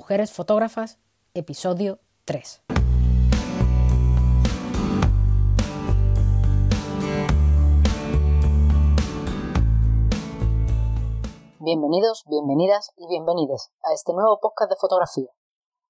Mujeres Fotógrafas, episodio 3. Bienvenidos, bienvenidas y bienvenides a este nuevo podcast de fotografía,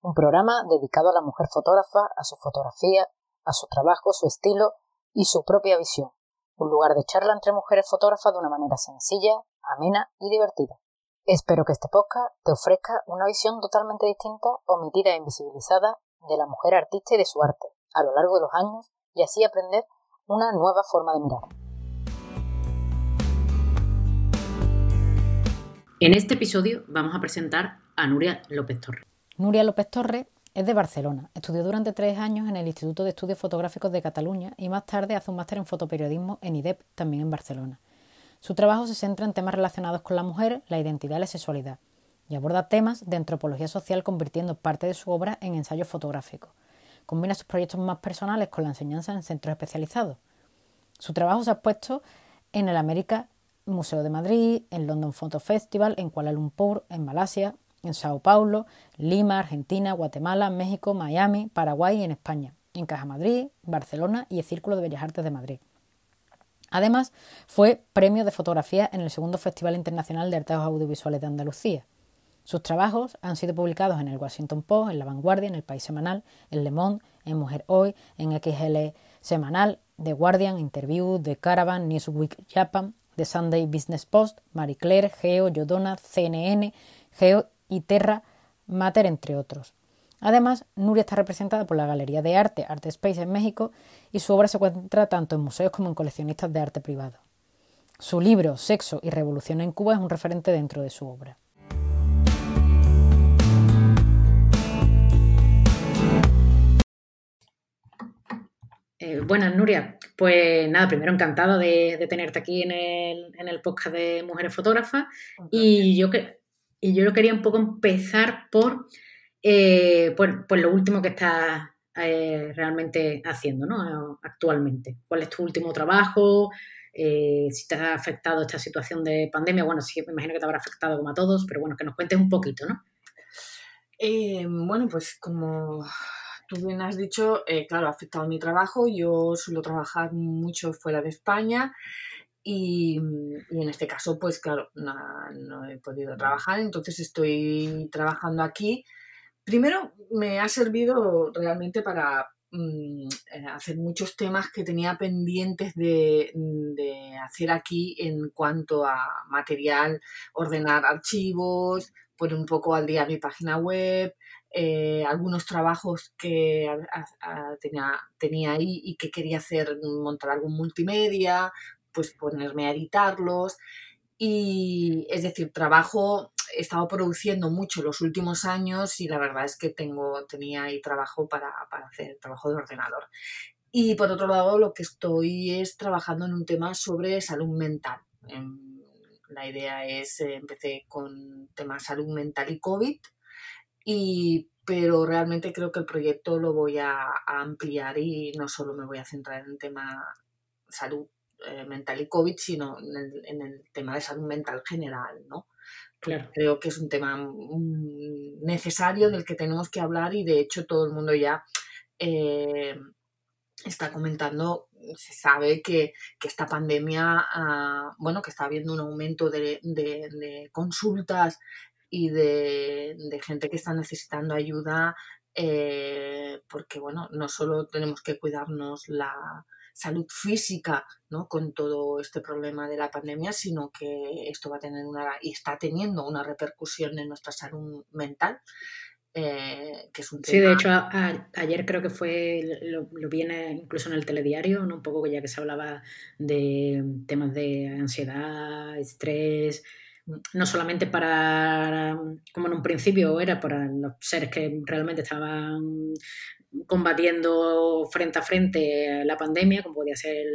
un programa dedicado a la mujer fotógrafa, a su fotografía, a su trabajo, su estilo y su propia visión, un lugar de charla entre mujeres fotógrafas de una manera sencilla, amena y divertida. Espero que este podcast te ofrezca una visión totalmente distinta, omitida e invisibilizada de la mujer artista y de su arte a lo largo de los años y así aprender una nueva forma de mirar. En este episodio vamos a presentar a Nuria López Torres. Nuria López Torres es de Barcelona. Estudió durante tres años en el Instituto de Estudios Fotográficos de Cataluña y más tarde hace un máster en fotoperiodismo en IDEP, también en Barcelona. Su trabajo se centra en temas relacionados con la mujer, la identidad y la sexualidad, y aborda temas de antropología social convirtiendo parte de su obra en ensayos fotográficos. Combina sus proyectos más personales con la enseñanza en centros especializados. Su trabajo se ha expuesto en el América Museo de Madrid, en London Photo Festival, en Kuala Lumpur, en Malasia, en Sao Paulo, Lima, Argentina, Guatemala, México, Miami, Paraguay y en España, en Caja Madrid, Barcelona y el Círculo de Bellas Artes de Madrid. Además, fue premio de fotografía en el segundo Festival Internacional de Artes Audiovisuales de Andalucía. Sus trabajos han sido publicados en el Washington Post, en La Vanguardia, en El País Semanal, en Le Monde, en Mujer Hoy, en XL Semanal, The Guardian, Interview, The Caravan, Newsweek Japan, The Sunday Business Post, Marie Claire, Geo, Yodona, CNN, Geo y Terra Mater, entre otros. Además, Nuria está representada por la Galería de Arte Art Space en México y su obra se encuentra tanto en museos como en coleccionistas de arte privado. Su libro Sexo y Revolución en Cuba es un referente dentro de su obra. Eh, buenas, Nuria. Pues nada, primero encantado de, tenerte aquí en el, podcast de Mujeres Fotógrafas. Y yo, que, y yo quería un poco empezar por eh, pues, pues, lo último que estás eh, realmente haciendo ¿no? actualmente. ¿Cuál es tu último trabajo? Eh, si te ha afectado esta situación de pandemia, bueno, sí, me imagino que te habrá afectado como a todos, pero bueno, que nos cuentes un poquito, ¿no? bueno, pues como tú bien has dicho, claro, ha afectado mi trabajo. Yo suelo trabajar mucho fuera de España y, en este caso, pues claro, no, he podido trabajar, entonces estoy trabajando aquí Primero, me ha servido realmente para mm, eh, hacer muchos temas que tenía pendientes de, hacer aquí en cuanto a material, ordenar archivos, poner un poco al día mi página web, eh, algunos trabajos que tenía, tenía ahí y que quería hacer, montar algún multimedia, pues ponerme a editarlos. Y es decir, trabajo he estado produciendo mucho los últimos años y la verdad es que tengo, tenía ahí trabajo para, para hacer trabajo de ordenador. Y por otro lado, lo que estoy es trabajando en un tema sobre salud mental. La idea es, eh, empecé con temas salud mental y COVID, y, pero realmente creo que el proyecto lo voy a, ampliar y no solo me voy a centrar en el tema salud eh, mental y COVID, sino en el, en el, tema de salud mental general, ¿no? Creo que es un tema necesario del que tenemos que hablar y de hecho todo el mundo ya eh, está comentando, se sabe que, esta pandemia, bueno, que está habiendo un aumento de, consultas y de, gente que está necesitando ayuda, eh, porque bueno, no solo tenemos que cuidarnos la, salud física ¿no? con todo este problema de la pandemia, sino que esto va a tener una y está teniendo una repercusión en nuestra salud mental. Eh, que es un Sí, de hecho, ayer creo que fue, lo, viene incluso en el telediario, ¿no? un poco ya que se hablaba de temas de ansiedad, estrés, no solamente para, como en un principio era, para los seres que realmente estaban combatiendo frente a frente la pandemia, como podía ser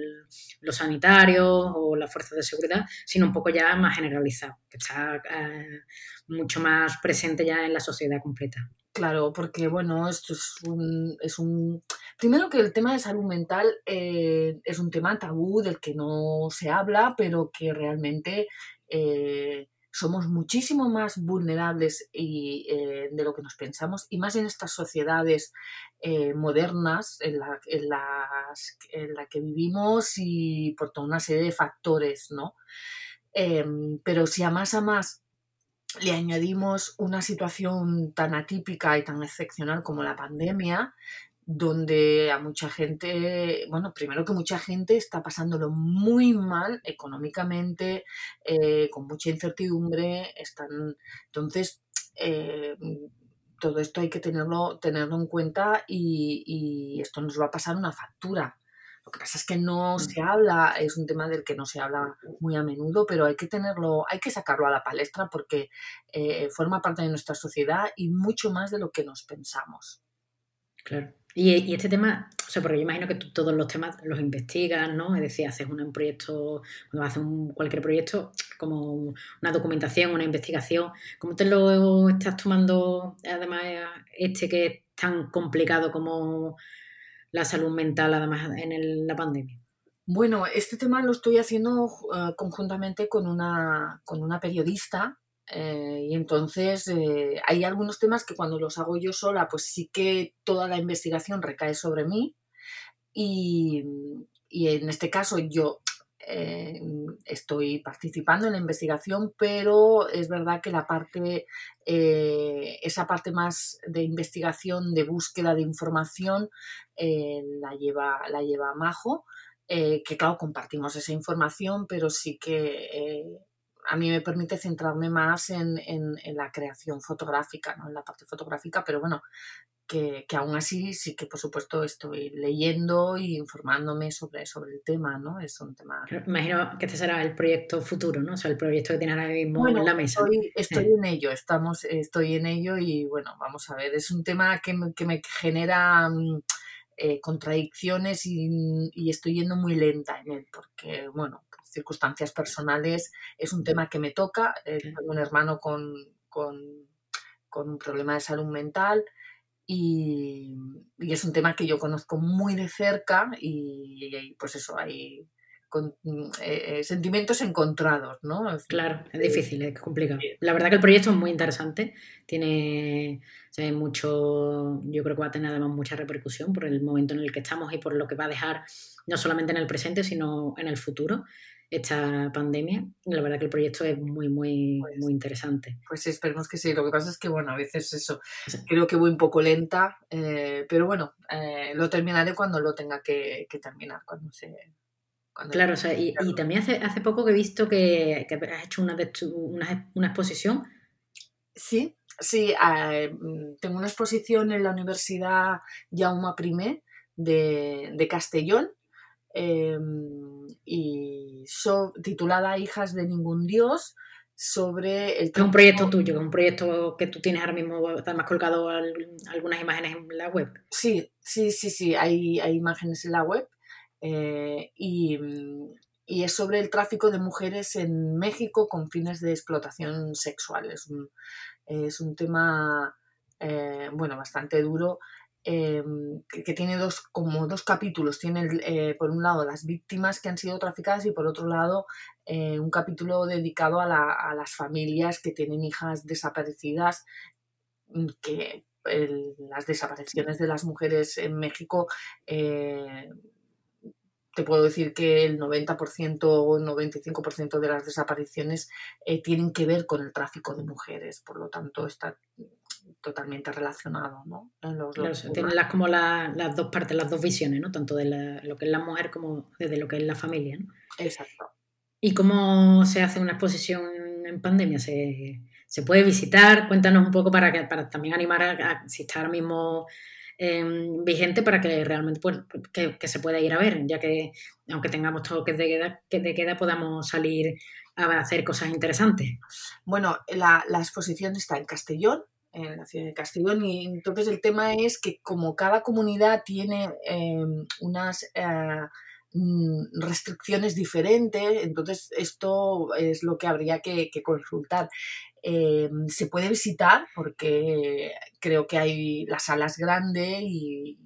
los sanitarios o las fuerzas de seguridad, sino un poco ya más generalizado, que está eh, mucho más presente ya en la sociedad completa. Claro, porque bueno, esto es un, es un... Primero que el tema de salud mental eh, es un tema tabú del que no se habla, pero que realmente eh, somos muchísimo más vulnerables y, eh, de lo que nos pensamos y más en estas sociedades eh, modernas en la, en, las, que vivimos y por toda una serie de factores, ¿no? Em, pero si a más a más le añadimos una situación tan atípica y tan excepcional como la pandemia, donde a mucha gente, bueno, primero que mucha gente está pasándolo muy mal económicamente, eh, con mucha incertidumbre, están, entonces, eh, todo esto hay que tenerlo, tenerlo en cuenta y, y, esto nos va a pasar una factura. Lo que pasa es que no mm. se habla, es un tema del que no se habla muy a menudo, pero hay que tenerlo, hay que sacarlo a la palestra porque eh, forma parte de nuestra sociedad y mucho más de lo que nos pensamos. Claro. Y, este tema, o sea, porque yo imagino que tú todos los temas los investigas, ¿no? Es decir, haces un proyecto, cuando haces un, cualquier proyecto, como una documentación, una investigación, ¿cómo te lo estás tomando, además, este que es tan complicado como la salud mental, además, en la pandemia? Bueno, este tema lo estoy haciendo eh, conjuntamente con una, con una periodista eh, y entonces eh, hay algunos temas que cuando los hago yo sola, pues sí que toda la investigación recae sobre mí. Y, en este caso yo eh, estoy participando en la investigación, pero es verdad que la parte, esa parte más de investigación, de búsqueda de información, la, lleva, la lleva Majo. que claro, compartimos esa información, pero sí que a mí me permite centrarme más en, la creación fotográfica, ¿no? en la parte fotográfica, pero bueno, que, aún así sí que por supuesto estoy leyendo y informándome sobre, sobre el tema, ¿no? Es un tema... Imagino que este será el proyecto futuro, ¿no? O sea, el proyecto que tienes ahora mismo en la mesa. Estoy, estoy en ello, estamos, estoy en ello y bueno, vamos a ver, es un tema que, que me genera... Mm, eh, contradicciones y, y, estoy yendo muy lenta en él, porque, bueno, circunstancias personales, es un tema que me toca. Eh, tengo un hermano con, con, un problema de salud mental y, es un tema que yo conozco muy de cerca y, pues eso, hay con, eh, eh, sentimientos encontrados, ¿no? Claro, es difícil, es complicado. La verdad que el proyecto es muy interesante, tiene mucho, yo creo que va a tener además mucha repercusión por el momento en el que estamos y por lo que va a dejar no solamente en el presente, sino en el futuro esta pandemia. La verdad que el proyecto es muy, muy, pues muy interesante. Pues esperemos que sí. Lo que pasa es que, bueno, a veces eso, creo que voy un poco lenta, eh, pero bueno, eh, lo terminaré cuando lo tenga que, terminar, cuando se... claro, o sea, y, también hace, hace poco que he visto que, has hecho una, una, una exposición. Sí, sí, eh, tengo una exposición en la Universidad Jaume I de, de Castellón Em, y titulada Hijas de ningún dios sobre el... Es un proyecto tuyo, un proyecto que tú tienes ahora mismo, además colgado algunas imágenes en la web. Sí, sí, sí, sí, hay, hay imágenes en la web eh, y, y, es sobre el tráfico de mujeres en México con fines de explotación sexual. Es un, es un tema, eh, bueno, bastante duro Em, que, tiene dos, como dos capítulos. Tiene, eh, por un lado, las víctimas que han sido traficadas y, por otro lado, eh, un capítulo dedicado a, las familias que tienen hijas desaparecidas, mm, que las desapariciones de las mujeres en México eh, te puedo decir que el 90% o 95% de las desapariciones tienen que ver con el tráfico de mujeres. Por lo tanto, está totalmente relacionado, ¿no? tienen las, como las dos partes, las dos visiones, ¿no? Tanto de lo que es la mujer como de lo que es la familia, ¿no? Exacto. ¿Y cómo se hace una exposición en pandemia? ¿Se, puede visitar? Cuéntanos un poco para, que, para también animar a, si está ahora mismo em, vigente para que realmente pues, que, se pueda ir a ver, ya que aunque tengamos toques de queda, que de queda podamos salir a hacer cosas interesantes. Bueno, la, la exposición está en Castellón, en la ciudad de Castellón. Y entonces el tema es que como cada comunidad tiene em, unas eh, mm, restricciones diferentes, entonces esto es lo que habría que, consultar. Em, se puede visitar porque creo que hay las salas grandes y,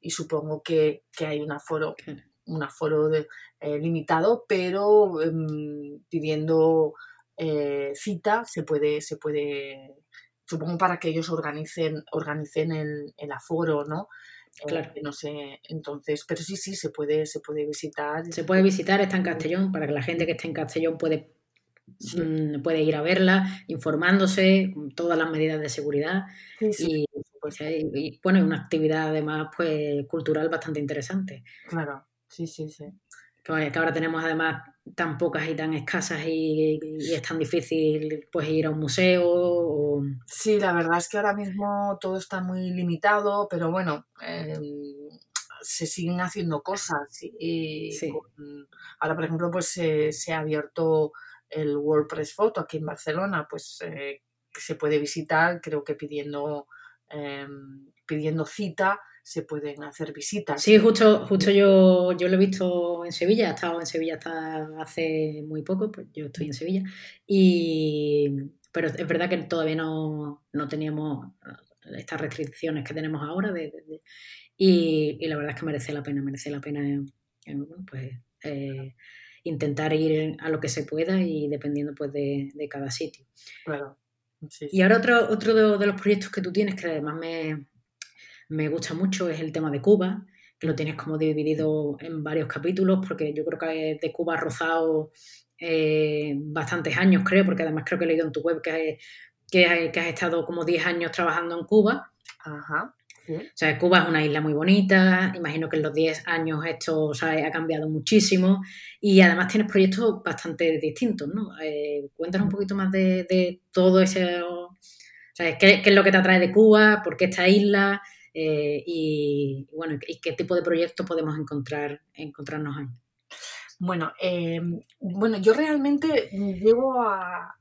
y, supongo que, hay un aforo, un aforo de, eh, limitado, pero em, pidiendo eh, cita, se puede, se puede, supongo para que ellos organicen, organicen el, el aforo, ¿no? Eh, claro. no sé, entonces, pero sí, sí, se puede, se puede visitar. Se puede visitar, está en Castellón, para que la gente que esté en Castellón puede, mm, puede ir a verla, informándose, con todas las medidas de seguridad. y, y, bueno, una actividad además pues cultural bastante interesante. Claro, sí, sí, sí. Que, ahora tenemos además tan pocas y tan escasas y, es tan difícil pues ir a un museo. Sí, la verdad es que ahora mismo todo está muy limitado, pero bueno, em, se siguen haciendo cosas. Y ahora, por ejemplo, pues se ha abierto el WordPress Photo aquí en Barcelona, pues eh, se puede visitar, creo que pidiendo, em, pidiendo cita se pueden hacer visitas. Sí, justo, justo yo, yo lo he visto en Sevilla, he estado en Sevilla hasta hace muy poco, pues yo estoy en Sevilla, y, pero es verdad que todavía no, teníamos estas restricciones que tenemos ahora y, la verdad es que merece la pena, merece la pena pues, eh, intentar ir a lo que se pueda y dependiendo pues de, cada sitio. Claro. Y ahora otro, otro de, los proyectos que tú tienes que además me, me gusta mucho es el tema de Cuba, que lo tienes como dividido en varios capítulos, porque yo creo que de Cuba has rozado eh, bastantes años, creo, porque además creo que he leído en tu web que, que, has estado como 10 años trabajando en Cuba. Ajá. O sea, Cuba es una isla muy bonita, imagino que en los 10 años esto ha cambiado muchísimo y además tienes proyectos bastante distintos, ¿no? Eh, cuéntanos un poquito más de, todo ese... O sea, ¿qué, ¿qué, es lo que te atrae de Cuba? ¿Por qué esta isla? Eh, y, bueno, y qué tipo de proyectos podemos encontrar, encontrarnos ahí. Bueno, em, bueno, yo realmente llevo, a,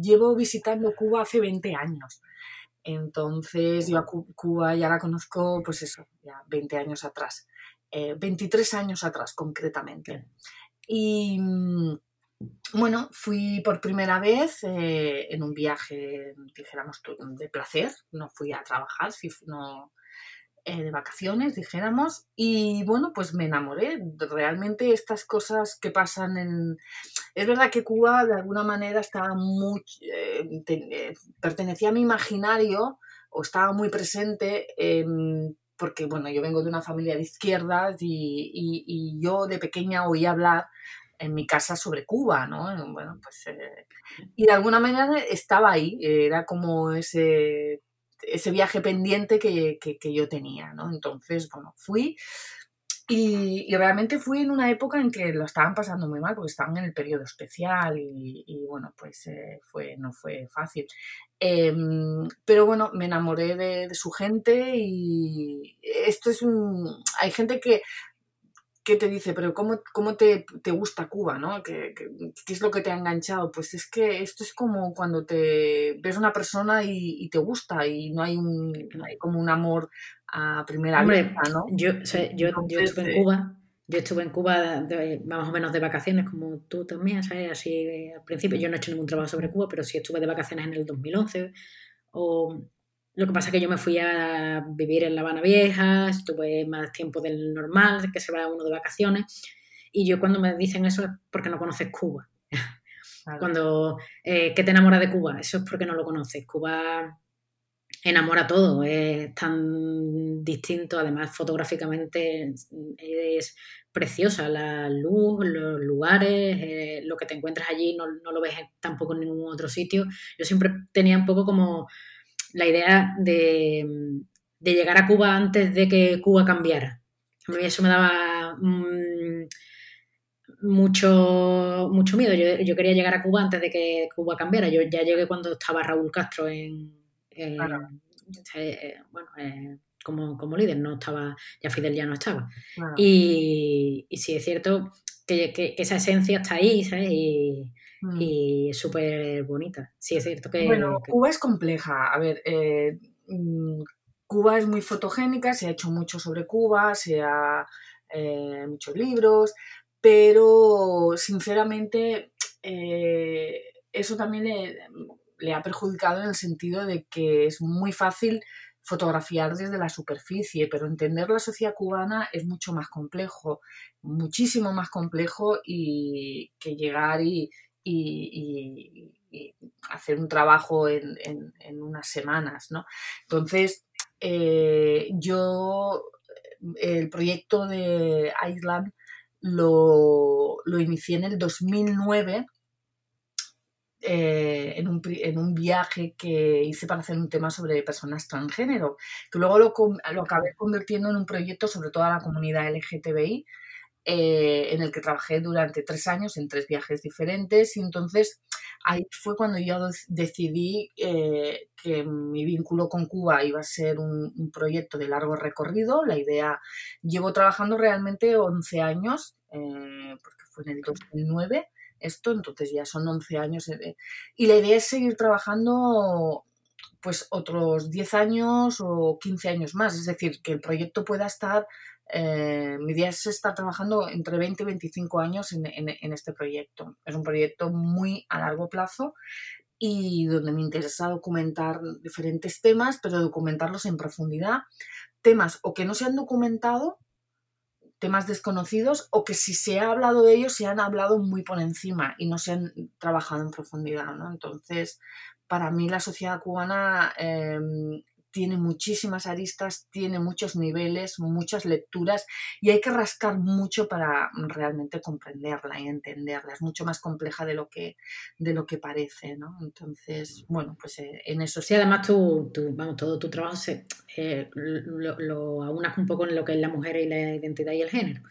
llevo visitando Cuba hace 20 años. Entonces, yo a Cuba ya la conozco, pues eso, ya 20 años atrás. 23 eh, años atrás, concretamente. Y mm, bueno, fui por primera vez eh, en un viaje, dijéramos, de placer. No fui a trabajar, no, eh, de vacaciones, dijéramos, y bueno, pues me enamoré. Realmente estas cosas que pasan en... Es verdad que Cuba de alguna manera estaba muy... Eh, eh, pertenecía a mi imaginario o estaba muy presente porque, bueno, yo vengo de una familia de izquierdas y, yo de pequeña oí hablar en mi casa sobre Cuba, ¿no? Bueno, pues... y de alguna manera estaba ahí, era como ese ese viaje pendiente que, yo tenía, ¿no? Entonces, bueno, fui y, realmente fui en una época en que lo estaban pasando muy mal porque estaban en el periodo especial y, bueno, pues eh, fue, no fue fácil. Em, pero bueno, me enamoré de, su gente y esto es un... Hay gente que ¿qué te dice? Pero ¿cómo, cómo te, gusta Cuba? ¿no? ¿Qué, ¿Qué, es lo que te ha enganchado? Pues es que esto es como cuando te ves una persona y, te gusta y no hay, un, como un amor a primera vista, ¿no? Yo, yo, estuve en eh, Cuba, yo estuve en Cuba más o menos de vacaciones, como tú también, ¿sabes? Así al principio yo no he hecho ningún trabajo sobre Cuba, pero sí estuve de vacaciones en el 2011 o lo que pasa es que yo me fui a vivir en La Habana Vieja, estuve más tiempo del normal, que se va uno de vacaciones. Y yo cuando me dicen eso es porque no conoces Cuba. Cuando, eh, ¿qué te enamora de Cuba? Eso es porque no lo conoces. Cuba enamora todo, es tan distinto, además fotográficamente es preciosa, la luz, los lugares, eh, lo que te encuentras allí no, no, lo ves tampoco en ningún otro sitio. Yo siempre tenía un poco como la idea de, llegar a Cuba antes de que Cuba cambiara. A mí eso me daba mm, mucho, mucho miedo. Yo, quería llegar a Cuba antes de que Cuba cambiara. Yo ya llegué cuando estaba Raúl Castro en, eh, bueno, eh, como, líder, no estaba, ya Fidel ya no estaba. Y, y sí es cierto que, esa esencia está ahí, ¿sabes? Y, Mm. y es súper bonita. Sí, es cierto que... Bueno, Cuba es compleja. A ver, eh, mm, Cuba es muy fotogénica, se ha hecho mucho sobre Cuba, se ha eh, muchos libros, pero sinceramente eh, eso también le, le, ha perjudicado en el sentido de que es muy fácil fotografiar desde la superficie, pero entender la sociedad cubana es mucho más complejo, muchísimo más complejo y que llegar y, y, hacer un trabajo en, unas semanas, ¿no? Entonces, eh, yo el proyecto de Island lo, lo inicié en el 2009 eh, en, un, en, un, viaje que hice para hacer un tema sobre personas transgénero, que luego lo, lo acabé convirtiendo en un proyecto sobre toda la comunidad LGTBI, eh, en el que trabajé durante tres años en tres viajes diferentes y entonces ahí fue cuando yo decidí eh, que mi vínculo con Cuba iba a ser un, proyecto de largo recorrido. La idea, llevo trabajando realmente 11 años, porque fue en el 2009 esto, entonces ya son 11 años. Eh, y la idea es seguir trabajando pues otros 10 años o 15 años más, es decir, que el proyecto pueda estar, eh, mi idea es estar trabajando entre 20 y 25 años en, este proyecto. Es un proyecto muy a largo plazo y donde me interesa documentar diferentes temas, pero documentarlos en profundidad, temas o que no se han documentado temas desconocidos o que si se ha hablado de ellos se han hablado muy por encima y no se han trabajado en profundidad. ¿no? Entonces, para mí la sociedad cubana em, tiene muchísimas aristas, tiene muchos niveles, muchas lecturas y hay que rascar mucho para realmente comprenderla y entenderla. Es mucho más compleja de lo que, de lo que parece, ¿no? Entonces, bueno, pues eh, en eso sí. además tú, vamos, todo tu trabajo se, eh, lo, aunas un poco en lo que es la mujer y la identidad y el género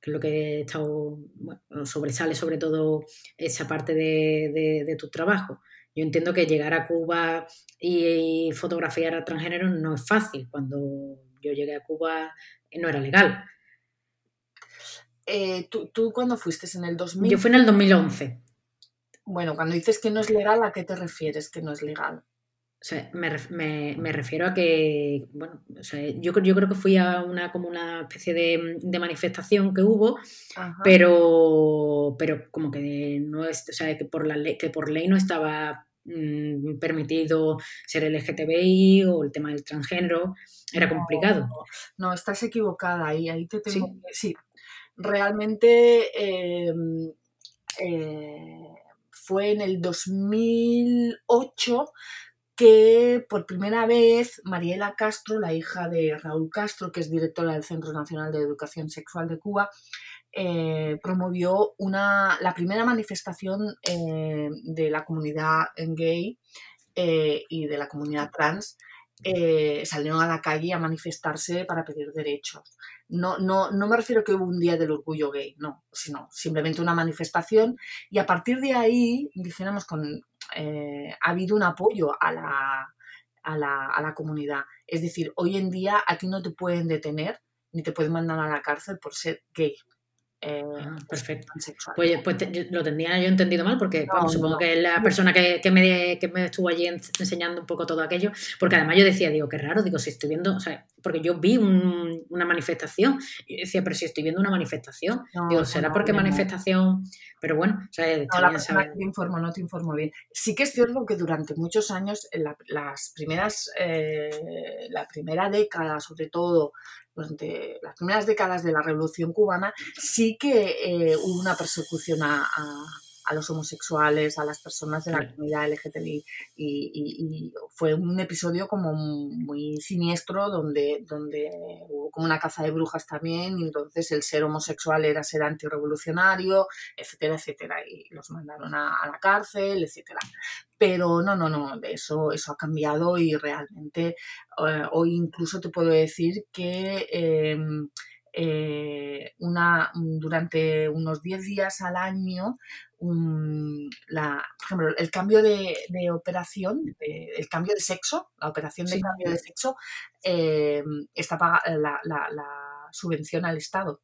que es lo que he estado, bueno, sobresale sobre todo esa parte de, de tu trabajo. Yo entiendo que llegar a Cuba y, fotografiar a transgénero no es fácil. Cuando yo llegué a Cuba no era legal. Eh, ¿tú, cuándo fuiste? ¿En el 2000? Yo fui en el 2011. Bueno, cuando dices que no es legal, ¿a qué te refieres que no es legal? O sea, me, refiero a que, bueno, o sea, yo, yo creo que fui a una como una especie de, manifestación que hubo, pero, pero como que no es, o sea, que por la ley, que por ley no estaba mm, permitido ser LGTBI o el tema del transgénero, era complicado. No, estás equivocada ahí, ahí te tengo ¿Sí? realmente em, eh, fue en el 2008 que por primera vez Mariela Castro, la hija de Raúl Castro, que es directora del Centro Nacional de Educación Sexual de Cuba, eh, promovió una, la primera manifestación eh, de la comunidad gay eh, y de la comunidad trans. salieron a la calle a manifestarse para pedir derechos. No, no, no me refiero que hubo un día del orgullo gay, no, sino simplemente una manifestación y a partir de ahí, dijéramos, con, eh, ha habido un apoyo a la, a, la, a la comunidad. Es decir, hoy en día a ti no te pueden detener ni te pueden mandar a la cárcel por ser gay. Eh, ah, perfecto. Pues, pues lo tendría yo entendido mal, porque supongo que la persona que, que, me, que, me, estuvo allí enseñando un poco todo aquello, porque además yo decía, digo, qué raro, digo, si estoy viendo, o sea, porque yo vi una manifestación, y decía, pero si estoy viendo una manifestación, digo, ¿será porque manifestación? Pero bueno, o sea, no, la persona te informo, no te informo bien. Sí que es cierto que durante muchos años, las primeras, eh, la primera década, sobre todo, durante las primeras décadas de la Revolución Cubana, sí que eh, hubo una persecución a, a, los homosexuales, a las personas de la comunidad LGTBI, y, fue un episodio como muy siniestro donde, donde hubo como una caza de brujas también, y entonces el ser homosexual era ser antirrevolucionario, etcétera, etcétera, y los mandaron a, a la cárcel, etcétera. Pero no, no, no, eso, eso ha cambiado y realmente eh, hoy incluso te puedo decir que em, eh, una, durante unos 10 días al año, la, por ejemplo, el cambio de, operación, el cambio de sexo, la operación de cambio de sexo, em, está la, la, subvención al Estado.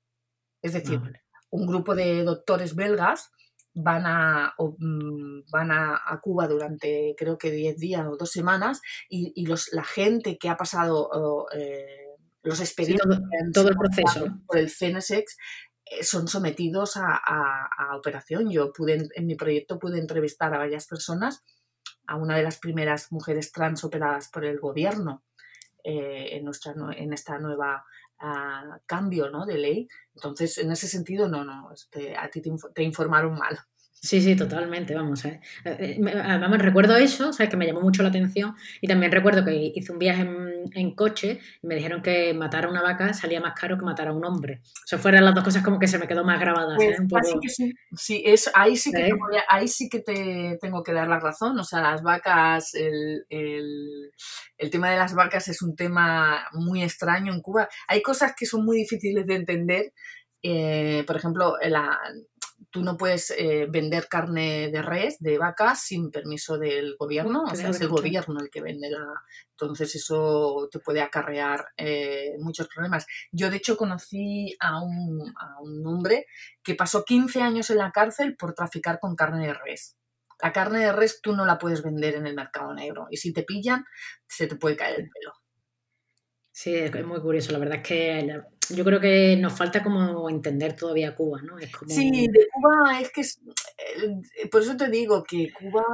Es decir, ah, un grupo de doctores belgas van a, mm, van a, Cuba durante creo que 10 días o dos semanas y, los, la gente que ha pasado eh, los expedientes todo, el proceso por el CNSEX eh, son sometidos a, operación. Yo pude, en mi proyecto pude entrevistar a varias personas, a una de las primeras mujeres trans operadas por el gobierno eh, en, nuestra, en esta nueva ah, cambio ¿no? de ley. Entonces, en ese sentido, no, no, este, a ti te informaron mal. Sí, sí, totalmente, vamos. ¿eh? eh, eh además, recuerdo eso, ¿sabes? Que me llamó mucho la atención. Y también recuerdo que hice un viaje en, coche y me dijeron que matar a una vaca salía más caro que matar a un hombre. O sea, fueran las dos cosas como que se me quedó más grabadas. ¿eh? Pues, que sí. sí es, ahí, sí que te ahí sí que te tengo que dar la razón. O sea, las vacas, el, el, el tema de las vacas es un tema muy extraño en Cuba. Hay cosas que son muy difíciles de entender. por ejemplo, la, tú no puedes eh, vender carne de res, de vaca, sin permiso del gobierno, o sea, es el gobierno el que vende la... Entonces eso te puede acarrear eh, muchos problemas. Yo de hecho conocí a un, a un hombre que pasó 15 años en la cárcel por traficar con carne de res. La carne de res tú no la puedes vender en el mercado negro y si te pillan se te puede caer el pelo. Sí, es muy curioso. La verdad es que yo creo que nos falta como entender todavía Cuba, ¿no? Sí, de Cuba es que, eh, por eso te digo que Cuba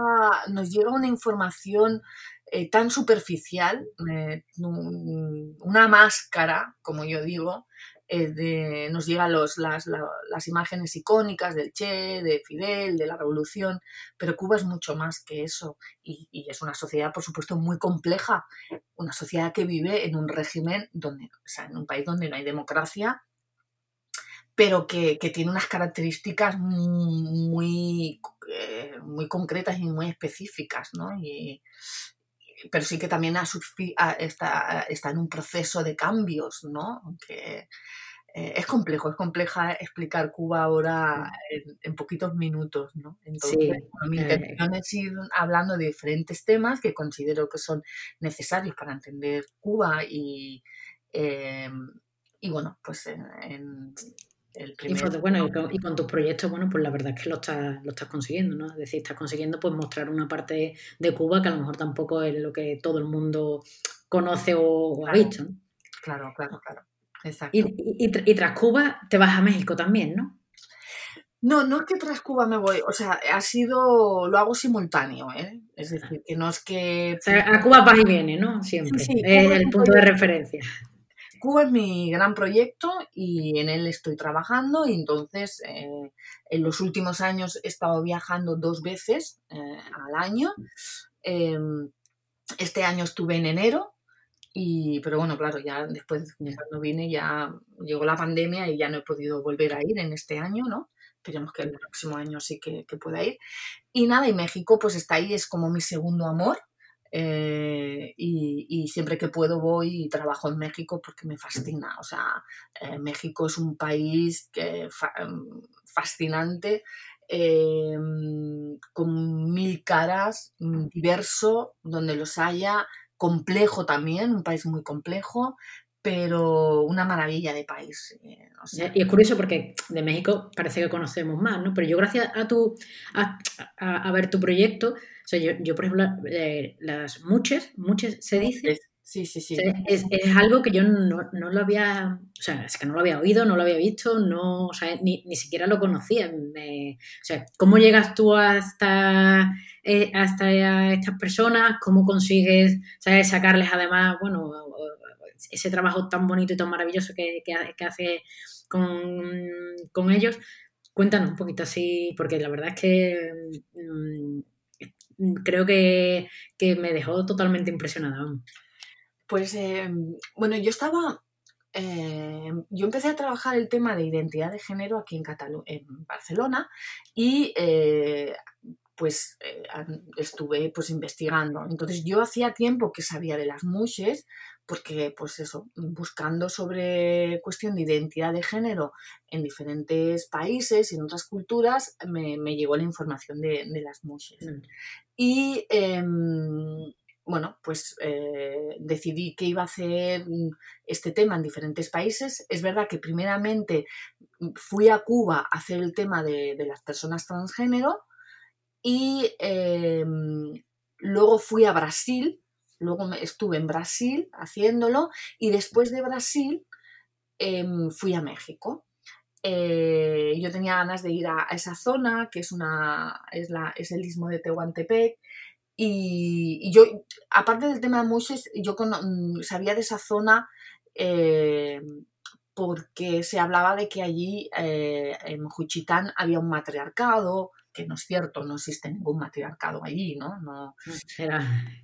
nos llega una información eh, tan superficial, eh, una máscara, como yo digo, de, nos llegan los, las, las, imágenes icónicas del Che, de Fidel, de la revolución, pero Cuba es mucho más que eso y, es una sociedad, por supuesto, muy compleja, una sociedad que vive en un régimen donde, o sea, en un país donde no hay democracia, pero que, que tiene unas características muy, eh, muy concretas y muy específicas, ¿no? Y, pero sí que también está, está, en un proceso de cambios, ¿no? Aunque eh, es complejo, es compleja explicar Cuba ahora en, poquitos minutos, ¿no? Entonces, mi eh, intención es ir hablando de diferentes temas que considero que son necesarios para entender Cuba y, em, y bueno, pues en, y, bueno, y con, tus proyectos, bueno, pues la verdad es que lo estás, lo estás consiguiendo, ¿no? Es decir, estás consiguiendo pues mostrar una parte de Cuba que a lo mejor tampoco es lo que todo el mundo conoce o, ha visto, ¿no? Claro, claro, claro. Exacto. Y, y, tras Cuba te vas a México también, ¿no? No, no es que tras Cuba me voy, o sea, ha sido, lo hago simultáneo, ¿eh? Es decir, que no es que... O sea, a Cuba vas y viene, ¿no? Siempre. Sí, es el punto de referencia. Cuba es mi gran proyecto y en él estoy trabajando y entonces eh, en los últimos años he estado viajando dos veces eh, al año. Em, este año estuve en enero, y, pero bueno, claro, ya después cuando vine ya llegó la pandemia y ya no he podido volver a ir en este año, ¿no? Esperemos que el próximo año sí que, que pueda ir. Y nada, y México pues está ahí, es como mi segundo amor. Eh, y, siempre que puedo voy y trabajo en México porque me fascina. O sea, eh, México es un país que, em, fascinante, em, con mil caras, mm, diverso, donde los haya, complejo también, un país muy complejo, pero una maravilla de país. Eh, y es curioso porque de México parece que conocemos más, ¿no? Pero yo gracias a tu a, a ver tu proyecto o sea, yo, yo por ejemplo, eh, las muchas, muchas se dice. Sí, sí, sí. Es, es, algo que yo no, no, lo había, o sea, es que no lo había oído, no lo había visto, no, o sea, ni, ni siquiera lo conocía. o sea, ¿cómo llegas tú hasta, eh, hasta estas personas? ¿Cómo consigues ¿sabes? sacarles además, bueno, ese trabajo tan bonito y tan maravilloso que, que, que hace con, con, ellos? Cuéntanos un poquito así, porque la verdad es que mm, creo que, me dejó totalmente impresionada. Pues eh, bueno, yo estaba, eh, yo empecé a trabajar el tema de identidad de género aquí en, en Barcelona y eh, pues estuve pues investigando. Entonces yo hacía tiempo que sabía de las mushes, porque pues eso, buscando sobre cuestión de identidad de género en diferentes países y en otras culturas, me, llegó la información de, las mushes. Mm. Y em, bueno, pues eh, decidí que iba a hacer este tema en diferentes países. Es verdad que primeramente fui a Cuba a hacer el tema de, las personas transgénero y em, luego fui a Brasil Luego estuve en Brasil haciéndolo y después de Brasil em, fui a México. Eh, yo tenía ganas de ir a, esa zona, que es, una, es, la, es el istmo de Tehuantepec. Y, yo, aparte del tema de Moisés, yo mm, sabía de esa zona eh, porque se hablaba de que allí eh, en Juchitán había un matriarcado, que no es cierto, no existe ningún matriarcado allí, ¿no? no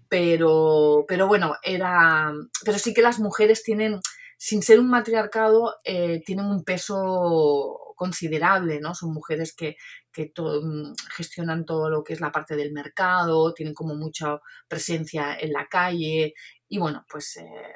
pero, pero bueno, era. Pero sí que las mujeres tienen, sin ser un matriarcado, eh, tienen un peso considerable, ¿no? Son mujeres que, que mm, gestionan todo lo que es la parte del mercado, tienen como mucha presencia en la calle y bueno, pues... Eh,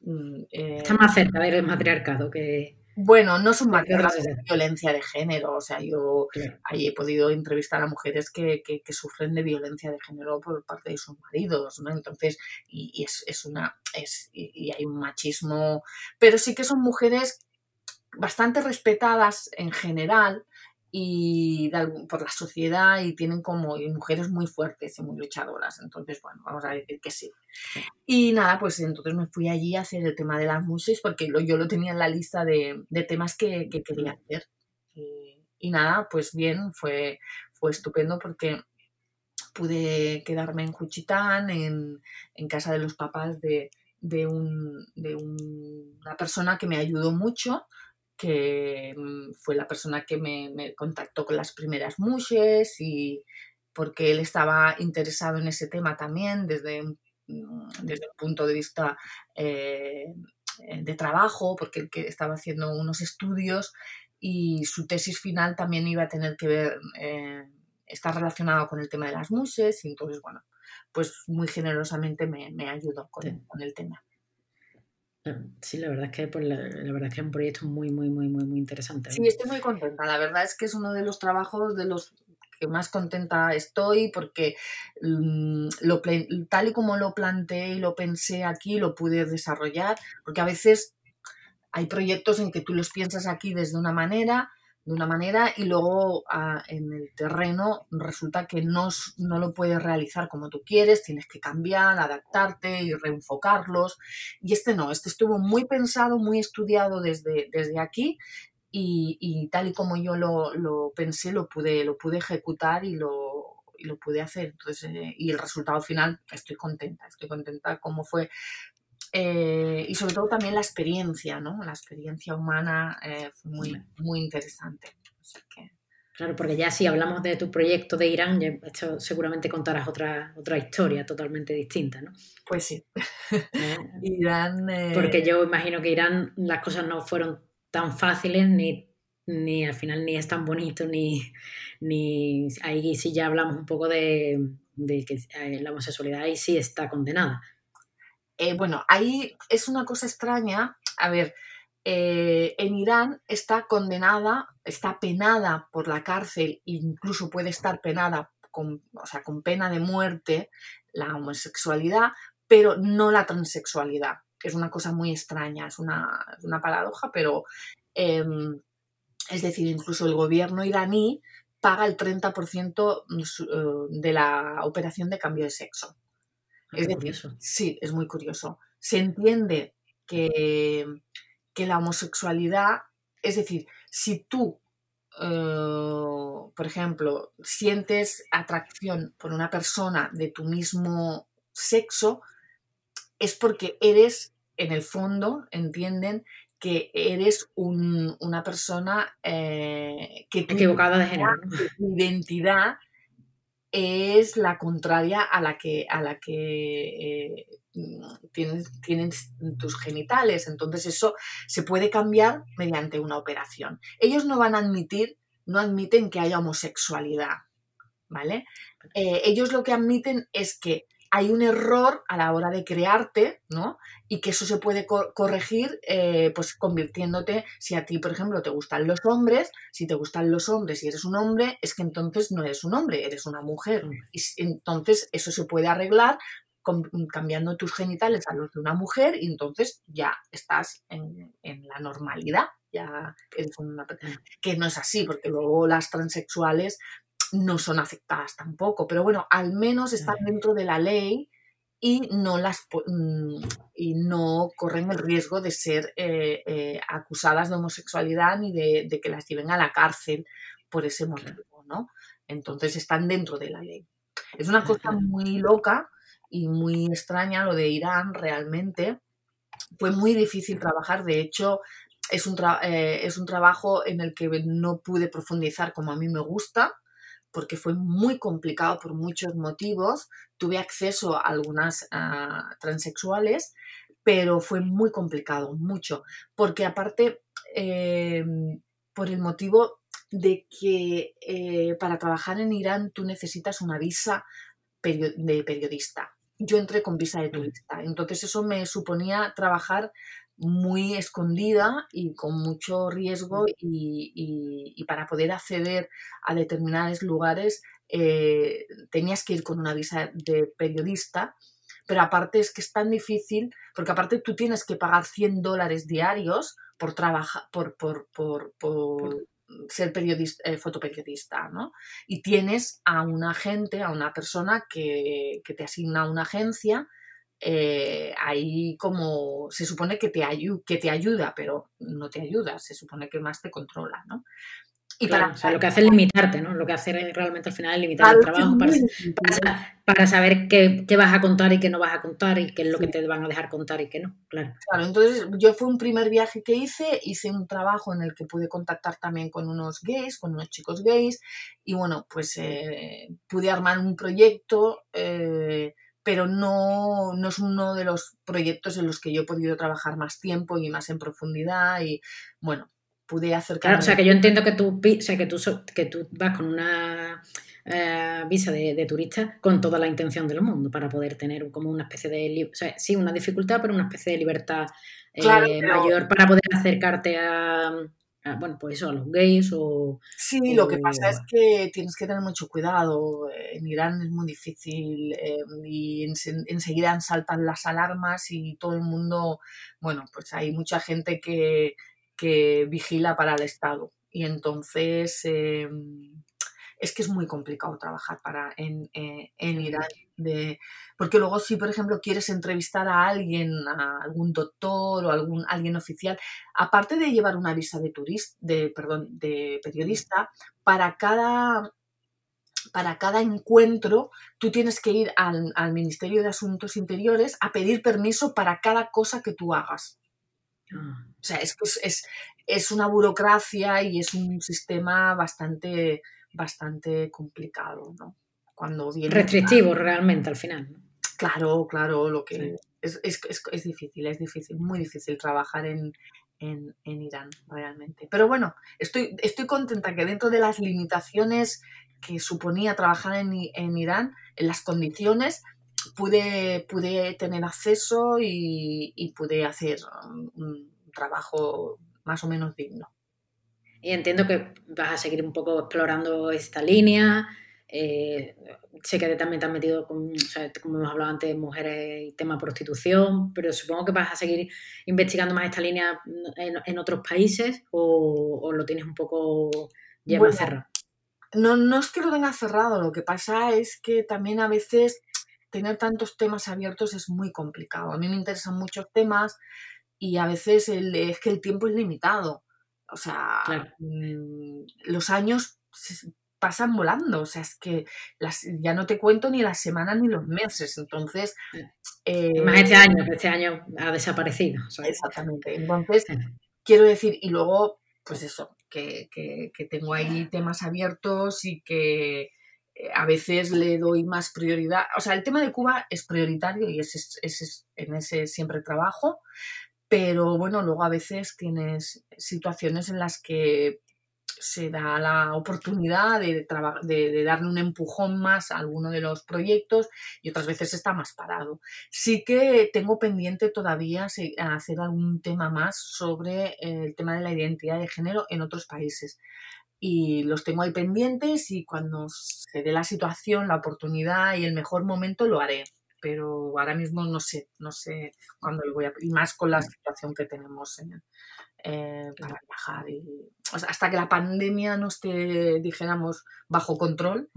mm, Está más cerca del matriarcado que, bueno, no son matriarcados de violencia de género. O sea, yo ahí he podido entrevistar a mujeres que, que, sufren de violencia de género por parte de sus maridos, ¿no? Entonces, y, es, es, una. Es, y, hay un machismo. Pero sí que son mujeres bastante respetadas en general y por la sociedad y tienen como mujeres muy fuertes y muy luchadoras. Entonces, bueno, vamos a decir que sí. Y nada, pues entonces me fui allí a hacer el tema de las muses porque yo lo tenía en la lista de, temas que, quería hacer. Y, nada, pues bien, fue, fue estupendo porque pude quedarme en Juchitán, en, en casa de los papás de, de, un, de una persona que me ayudó mucho que mm, fue la persona que me, contactó con las primeras mushes y porque él estaba interesado en ese tema también desde, mm, desde el punto de vista eh, de trabajo, porque él estaba haciendo unos estudios y su tesis final también iba a tener que ver, eh, estar relacionado con el tema de las muses y entonces, bueno, pues muy generosamente me, ayudó con el tema. Sí, la verdad es que pues, la, verdad es que es un proyecto muy, muy, muy, muy, muy interesante. Sí, estoy muy contenta. La verdad es que es uno de los trabajos de los que más contenta estoy porque mm, lo, tal y como lo planteé y lo pensé aquí, lo pude desarrollar, porque a veces hay proyectos en que tú los piensas aquí desde una manera de una manera y luego ah, en el terreno resulta que no, no, lo puedes realizar como tú quieres, tienes que cambiar, adaptarte y reenfocarlos. Y este no, este estuvo muy pensado, muy estudiado desde, desde aquí y, tal y como yo lo, pensé, lo pude, lo pude ejecutar y lo, lo pude hacer. Entonces, eh, y el resultado final, estoy contenta, estoy contenta cómo fue eh, y sobre todo también la experiencia, ¿no? La experiencia humana eh, fue muy, muy interesante. Claro, porque ya si hablamos de tu proyecto de Irán, ya esto seguramente contarás otra, otra historia totalmente distinta, ¿no? Pues sí. Irán. Porque yo imagino que Irán las cosas no fueron tan fáciles, ni, ni al final ni es tan bonito, ni, ni ahí sí ya hablamos un poco de, de que la homosexualidad ahí sí está condenada. Eh, bueno, ahí es una cosa extraña. A ver, eh, en Irán está condenada, está penada por la cárcel, incluso puede estar penada con, o sea, con pena de muerte la homosexualidad, pero no la transexualidad. Es una cosa muy extraña, es una, paradoja, pero em, es decir, incluso el gobierno iraní paga el 30% eh, de la operación de cambio de sexo. Es curioso. Sí, es muy curioso. Se entiende que, que la homosexualidad, es decir, si tú, eh, por ejemplo, sientes atracción por una persona de tu mismo sexo, es porque eres, en el fondo, entienden que eres una persona eh, que equivocada de género. Tu identidad es la contraria a la que, a la que eh, tienes, tus genitales. Entonces eso se puede cambiar mediante una operación. Ellos no van a admitir, no admiten que haya homosexualidad. ¿Vale? Eh, ellos lo que admiten es que hay un error a la hora de crearte, ¿no? Y que eso se puede corregir, eh, pues convirtiéndote, si a ti, por ejemplo, te gustan los hombres, si te gustan los hombres y eres un hombre, es que entonces no eres un hombre, eres una mujer. Y entonces eso se puede arreglar cambiando tus genitales a los de una mujer y entonces ya estás en, en la normalidad, ya eres una que no es así, porque luego las transexuales no son afectadas tampoco, pero bueno, al menos están dentro de la ley y no, las, mm, y no corren el riesgo de ser eh, eh, acusadas de homosexualidad ni de, que las lleven a la cárcel por ese motivo, ¿no? Entonces están dentro de la ley. Es una cosa muy loca y muy extraña lo de Irán realmente. Fue muy difícil trabajar, de hecho, es un, eh, es un trabajo en el que no pude profundizar como a mí me gusta, porque fue muy complicado por muchos motivos. Tuve acceso a algunas ah, transexuales, pero fue muy complicado, mucho, porque aparte, em, por el motivo de que eh, para trabajar en Irán tú necesitas una visa de periodista. Yo entré con visa de turista, entonces eso me suponía trabajar muy escondida y con mucho riesgo y, para poder acceder a determinados lugares eh, tenías que ir con una visa de periodista, pero aparte es que es tan difícil, porque aparte tú tienes que pagar 100 dólares diarios por trabajar, por, por, por, ser periodista, eh, fotoperiodista, ¿no? Y tienes a un agente, a una persona que, que te asigna una agencia eh, ahí como se supone que te, que te ayuda, pero no te ayuda, se supone que más te controla, ¿no? Y para, lo que hace es limitarte, ¿no? Lo que hace realmente al final es limitar el trabajo para, saber qué, vas a contar y qué no vas a contar y qué es lo que te van a dejar contar y qué no, claro. Claro, entonces yo fue un primer viaje que hice, hice un trabajo en el que pude contactar también con unos gays, con unos chicos gays y bueno, pues eh, pude armar un proyecto eh, pero no, no es uno de los proyectos en los que yo he podido trabajar más tiempo y más en profundidad y bueno, pude acercarme. Claro, o sea que yo entiendo que tú, o sea, que tú, que tú vas con una eh, visa de, turista con toda la intención del mundo para poder tener como una especie de, o sea, sí, una dificultad, pero una especie de libertad eh, mayor para poder acercarte a, bueno, pues eso, a los gays o... Sí, lo que pasa es que tienes que tener mucho cuidado. En Irán es muy difícil eh, y enseguida saltan las alarmas y todo el mundo, bueno, pues hay mucha gente que, que vigila para el Estado. Y entonces... Em, es que es muy complicado trabajar para, en, eh, en Irán. De, porque luego si, por ejemplo, quieres entrevistar a alguien, a algún doctor o algún, alguien oficial, aparte de llevar una visa de turista, de, perdón, de periodista, para cada para cada encuentro tú tienes que ir al, al, Ministerio de Asuntos Interiores a pedir permiso para cada cosa que tú hagas. Ah. O sea, es, es, es una burocracia y es un sistema bastante bastante complicado, ¿no? Cuando viene Restrictivo realmente al final. Claro, claro, lo que es, es, es, difícil, es difícil, muy difícil trabajar en, en, en, Irán realmente. Pero bueno, estoy, estoy contenta que dentro de las limitaciones que suponía trabajar en, en Irán, en las condiciones, pude, pude tener acceso y, y pude hacer un trabajo más o menos digno. Y entiendo que vas a seguir un poco explorando esta línea. Eh, sé que también te has metido, con, como hemos hablado antes, mujeres y tema prostitución, pero supongo que vas a seguir investigando más esta línea en, otros países o, lo tienes un poco ya más cerrado. No, no es que lo tenga cerrado, lo que pasa es que también a veces tener tantos temas abiertos es muy complicado. A mí me interesan muchos temas y a veces es que el tiempo es limitado. O sea, mm, los años pasan volando, o sea, es que las, ya no te cuento ni las semanas ni los meses, entonces... Eh, Más este año, que este año ha desaparecido. Exactamente, entonces, quiero decir, y luego, pues eso, que, tengo ahí temas abiertos y que eh, a veces le doy más prioridad. O sea, el tema de Cuba es prioritario y ese, ese, en ese siempre trabajo, pero bueno, luego a veces tienes situaciones en las que se da la oportunidad de, de, darle un empujón más a alguno de los proyectos y otras veces está más parado. Sí que tengo pendiente todavía hacer algún tema más sobre el tema de la identidad de género en otros países. Y los tengo ahí pendientes y cuando se dé la situación, la oportunidad y el mejor momento lo haré pero ahora mismo no sé, no sé cuándo lo voy a... Y más con la situación que tenemos eh, para viajar. hasta que la pandemia no esté, dijéramos, bajo control,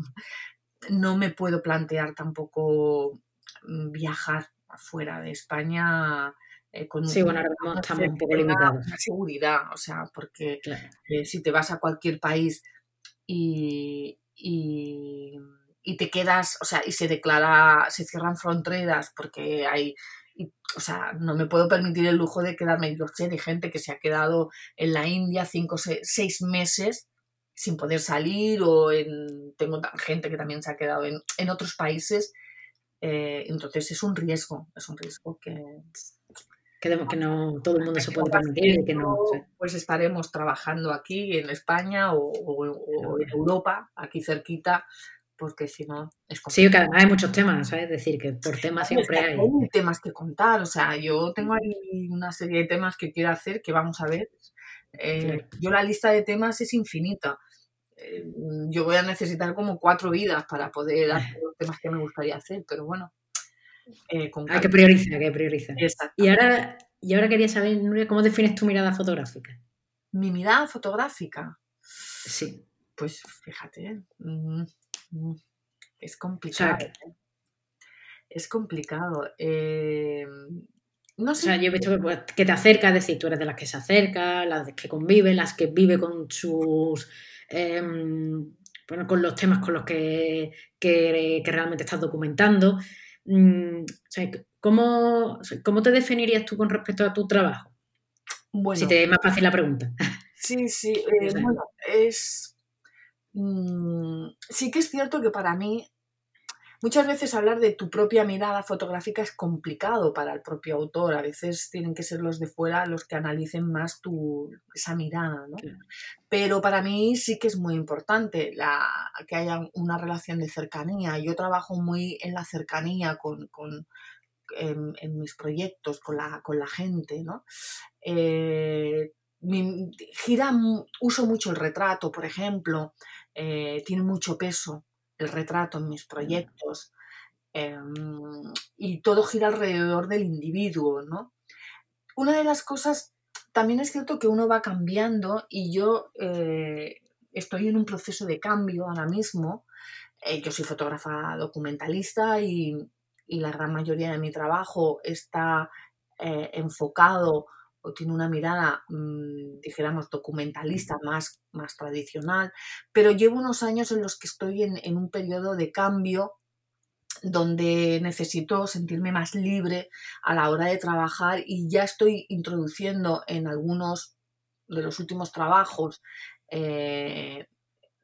no me puedo plantear tampoco mm, viajar fuera de España eh, con sí, bueno, ahora estamos un poco limitados. Seguridad, o sea, porque eh, si te vas a cualquier país y y te quedas, o sea, y se declara, se cierran fronteras porque hay, o sea, no me puedo permitir el lujo de quedarme, yo sé de gente que se ha quedado en la India cinco, seis, meses sin poder salir o en, tengo gente que también se ha quedado en, en otros países. Eh, entonces es un riesgo, es un riesgo que... Que, que no todo el mundo se puede permitir. Que no, Pues estaremos trabajando aquí en España o, o en Europa, aquí cerquita, porque si no es Sí, que además hay muchos temas, ¿sabes? Es decir, que por temas siempre hay... Hay temas que contar, o sea, yo tengo ahí una serie de temas que quiero hacer que vamos a ver. Eh, yo la lista de temas es infinita. Eh, yo voy a necesitar como cuatro vidas para poder hacer los temas que me gustaría hacer, pero bueno. Eh, hay que priorizar, hay que priorizar. Y ahora, y ahora quería saber, Nuria, ¿cómo defines tu mirada fotográfica? Mi mirada fotográfica. Sí. Pues fíjate, es complicado. ¿eh? es complicado. Eh, no sé. O sea, yo he visto pues, que, te acerca, es decir, tú eres de las que se acerca, las que convive, las que vive con sus. Em, bueno, con los temas con los que, realmente estás documentando. Mm, o sea, ¿cómo, te definirías tú con respecto a tu trabajo? Bueno, si te es más fácil la pregunta. Sí, sí. Eh, bueno, es Mm, sí que es cierto que para mí muchas veces hablar de tu propia mirada fotográfica es complicado para el propio autor. A veces tienen que ser los de fuera los que analicen más tu, esa mirada, ¿no? Pero para mí sí que es muy importante la, que haya una relación de cercanía. Yo trabajo muy en la cercanía con, en, mis proyectos, con la, con la gente, ¿no? Eh, gira, uso mucho el retrato, por ejemplo, eh, tiene mucho peso el retrato en mis proyectos em, y todo gira alrededor del individuo, ¿no? Una de las cosas, también es cierto que uno va cambiando y yo eh, estoy en un proceso de cambio ahora mismo. Eh, yo soy fotógrafa documentalista y, y, la gran mayoría de mi trabajo está enfocado o tiene una mirada, mm, dijéramos, documentalista más, más tradicional, pero llevo unos años en los que estoy en, un periodo de cambio donde necesito sentirme más libre a la hora de trabajar y ya estoy introduciendo en algunos de los últimos trabajos eh,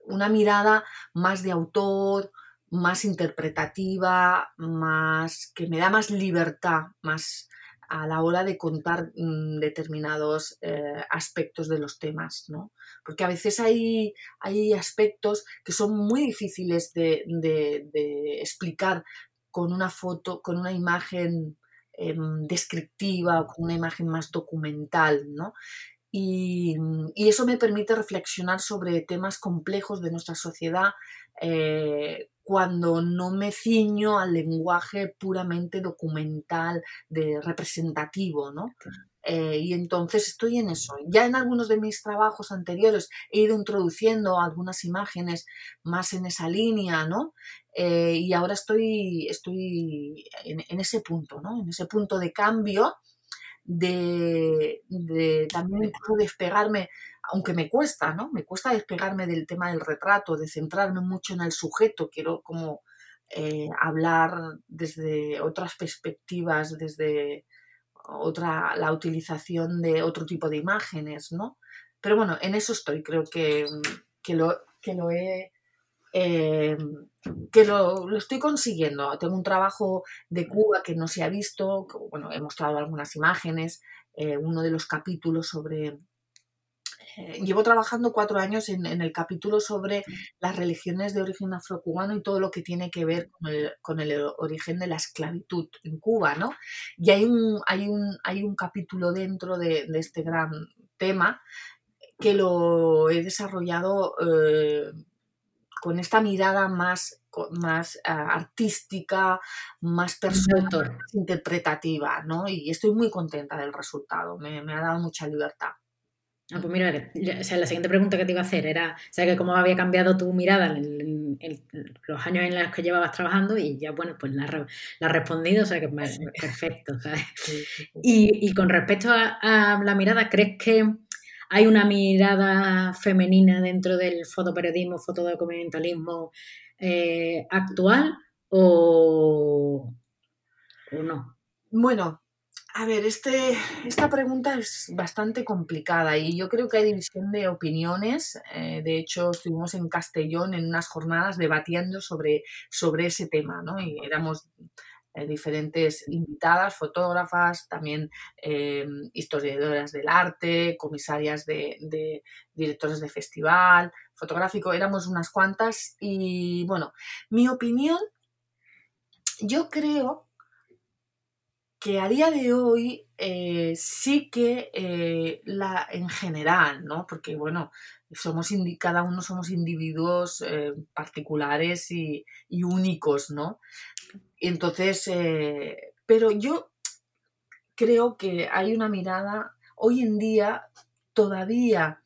una mirada más de autor, más interpretativa, más que me da más libertad, más a la hora de contar mm, determinados eh, aspectos de los temas, ¿no? Porque a veces hay, hay aspectos que son muy difíciles de, explicar con una foto, con una imagen em, descriptiva o con una imagen más documental, ¿no? Y, eso me permite reflexionar sobre temas complejos de nuestra sociedad eh, cuando no me ciño al lenguaje puramente documental, de representativo, ¿no? Eh, y entonces estoy en eso. Ya en algunos de mis trabajos anteriores he ido introduciendo algunas imágenes más en esa línea, ¿no? Eh, y ahora estoy, estoy en, ese punto, ¿no? En ese punto de cambio, de, de también despegarme aunque me cuesta, ¿no? Me cuesta despegarme del tema del retrato, de centrarme mucho en el sujeto, quiero como eh, hablar desde otras perspectivas, desde otra, la utilización de otro tipo de imágenes, ¿no? Pero bueno, en eso estoy, creo que, lo, que lo he... Eh, que lo, estoy consiguiendo. Tengo un trabajo de Cuba que no se ha visto, bueno, he mostrado algunas imágenes, eh, uno de los capítulos sobre eh, llevo trabajando cuatro años en, el capítulo sobre las religiones de origen afrocubano y todo lo que tiene que ver con el, origen de la esclavitud en Cuba, ¿no? Y hay un, hay un, hay un capítulo dentro de, este gran tema que lo he desarrollado eh, con esta mirada más, más ah, artística, más personal, más interpretativa, ¿no? Y estoy muy contenta del resultado, me ha dado mucha libertad. Ah, pues mira, o sea, la siguiente pregunta que te iba a hacer era, o sea, que cómo había cambiado tu mirada en, los años en los que llevabas trabajando y ya, bueno, pues la, la has respondido, o sea, que es perfecto, ¿sabes? Y, con respecto a, la mirada, ¿crees que hay una mirada femenina dentro del fotoperiodismo, fotodocumentalismo eh, actual o, o no? Bueno, A ver, este, esta pregunta es bastante complicada y yo creo que hay división de opiniones. Eh, de hecho, estuvimos en Castellón en unas jornadas debatiendo sobre, sobre ese tema, ¿no? Y éramos eh, diferentes invitadas, fotógrafas, también eh, historiadoras del arte, comisarias de, de directores de festival, fotográfico, éramos unas cuantas y bueno, mi opinión, yo creo que a día de hoy eh, sí que eh, la, en general, ¿no? Porque bueno, somos cada uno somos individuos eh, particulares y, únicos, ¿no? Entonces, pero yo creo que hay una mirada, hoy en día todavía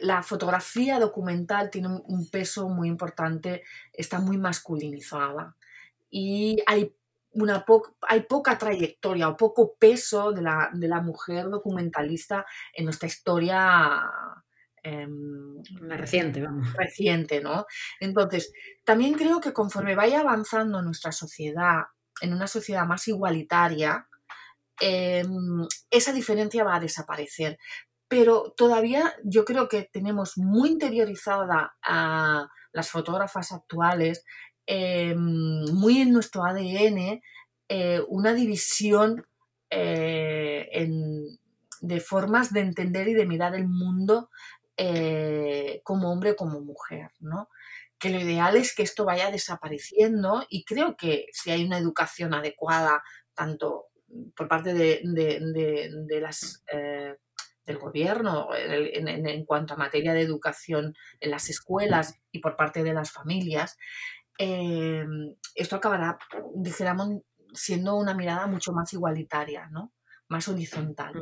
la fotografía documental tiene un peso muy importante, está muy masculinizada y hay, una hay poca trayectoria o poco peso de la, de la mujer documentalista en nuestra historia em, reciente, vamos. Reciente, ¿no? Entonces, también creo que conforme vaya avanzando nuestra sociedad, en una sociedad más igualitaria, em, esa diferencia va a desaparecer. Pero todavía yo creo que tenemos muy interiorizada a las fotógrafas actuales eh, muy en nuestro ADN eh, una división eh, de formas de entender y de mirar el mundo como hombre o como mujer, ¿no? Que lo ideal es que esto vaya desapareciendo y creo que si hay una educación adecuada, tanto por parte de, del gobierno en, cuanto a materia de educación en las escuelas y por parte de las familias, Em, esto acabará, dijéramos, siendo una mirada mucho más igualitaria, ¿no? Más horizontal.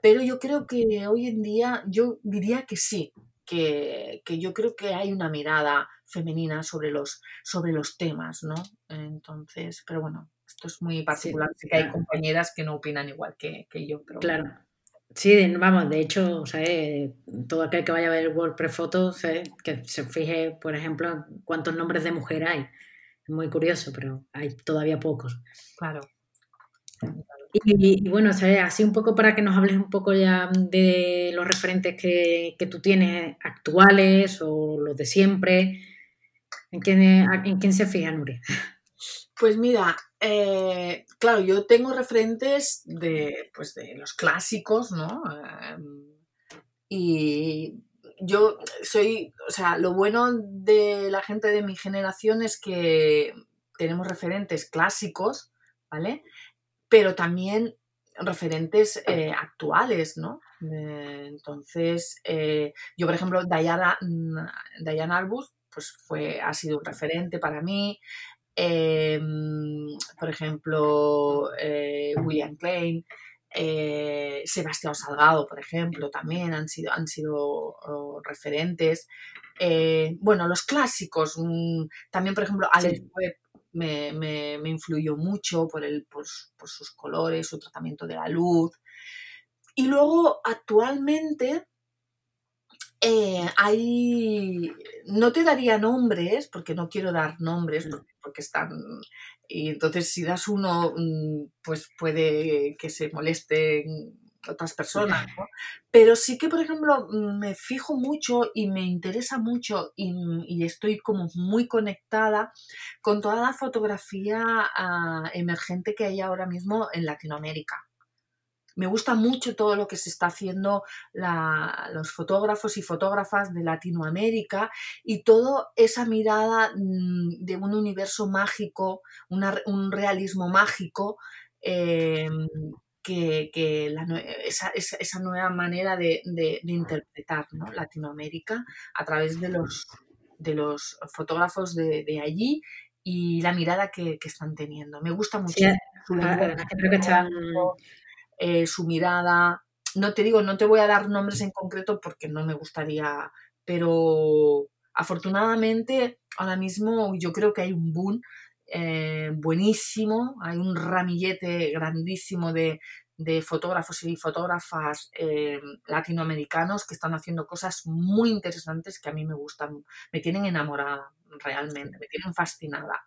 Pero yo creo que hoy en día, yo diría que sí, que, yo creo que hay una mirada femenina sobre los, sobre los temas, ¿no? Entonces, pero bueno, esto es muy particular. sé que hay compañeras que no opinan igual que, yo. Pero claro. Sí, vamos, de hecho, todo aquel que vaya a ver WordPress Photo, que se fije, por ejemplo, cuántos nombres de mujer hay. Es muy curioso, pero hay todavía pocos. Claro. Y, bueno, así un poco para que nos hables un poco ya de los referentes que, tú tienes actuales o los de siempre. ¿En quién, en quién se fija, Nuria? Pues mira, eh, claro, yo tengo referentes de, pues de los clásicos, ¿no? Em, y yo soy, o sea, lo bueno de la gente de mi generación es que tenemos referentes clásicos, ¿vale? Pero también referentes eh, actuales, ¿no? entonces, eh, yo, por ejemplo, Diana, Diana Arbus, pues fue, ha sido un referente para mí. Em, por ejemplo, eh, William Klein, eh, Sebastián Salgado, por ejemplo, también han sido, han sido oh, referentes. Eh, bueno, los clásicos, mm, también, por ejemplo, Alex Webb me, influyó mucho por, el, por, sus colores, su tratamiento de la luz. Y luego, actualmente, hay, no te daría nombres, porque no quiero dar nombres, mm porque están... Y entonces si das uno, mm, pues puede que se molesten otras personas, ¿no? Pero sí que, por ejemplo, mm, me fijo mucho y me interesa mucho y, estoy como muy conectada con toda la fotografía ah, emergente que hay ahora mismo en Latinoamérica me gusta mucho todo lo que se está haciendo los fotógrafos y fotógrafas de Latinoamérica y toda esa mirada mm, de un universo mágico, un realismo mágico. Em, que, esa, nueva manera de, interpretar Latinoamérica a través de los, de los fotógrafos de, allí y la mirada que, están teniendo. Me gusta mucho. creo que están, eh, su mirada. No te digo, no te voy a dar nombres en concreto porque no me gustaría, pero afortunadamente ahora mismo yo creo que hay un boom eh, buenísimo, hay un ramillete grandísimo de, fotógrafos y fotógrafas eh, latinoamericanos que están haciendo cosas muy interesantes que a mí me gustan, me tienen enamorada realmente, me tienen fascinada.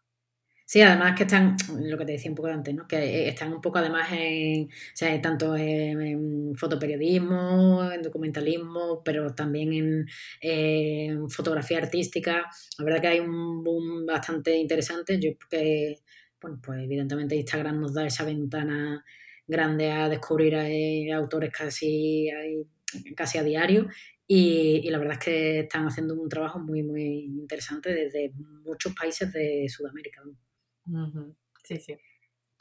Sí, además que están, lo que te decía un poco antes, ¿no? que están un poco además en, o sea, tanto en, fotoperiodismo, en documentalismo, pero también en, fotografía artística. La verdad que hay un boom bastante interesante. Yo porque, bueno, pues evidentemente Instagram nos da esa ventana grande a descubrir a, autores casi, casi a diario y, la verdad es que están haciendo un trabajo muy, muy interesante desde muchos países de Sudamérica. Sí, sí.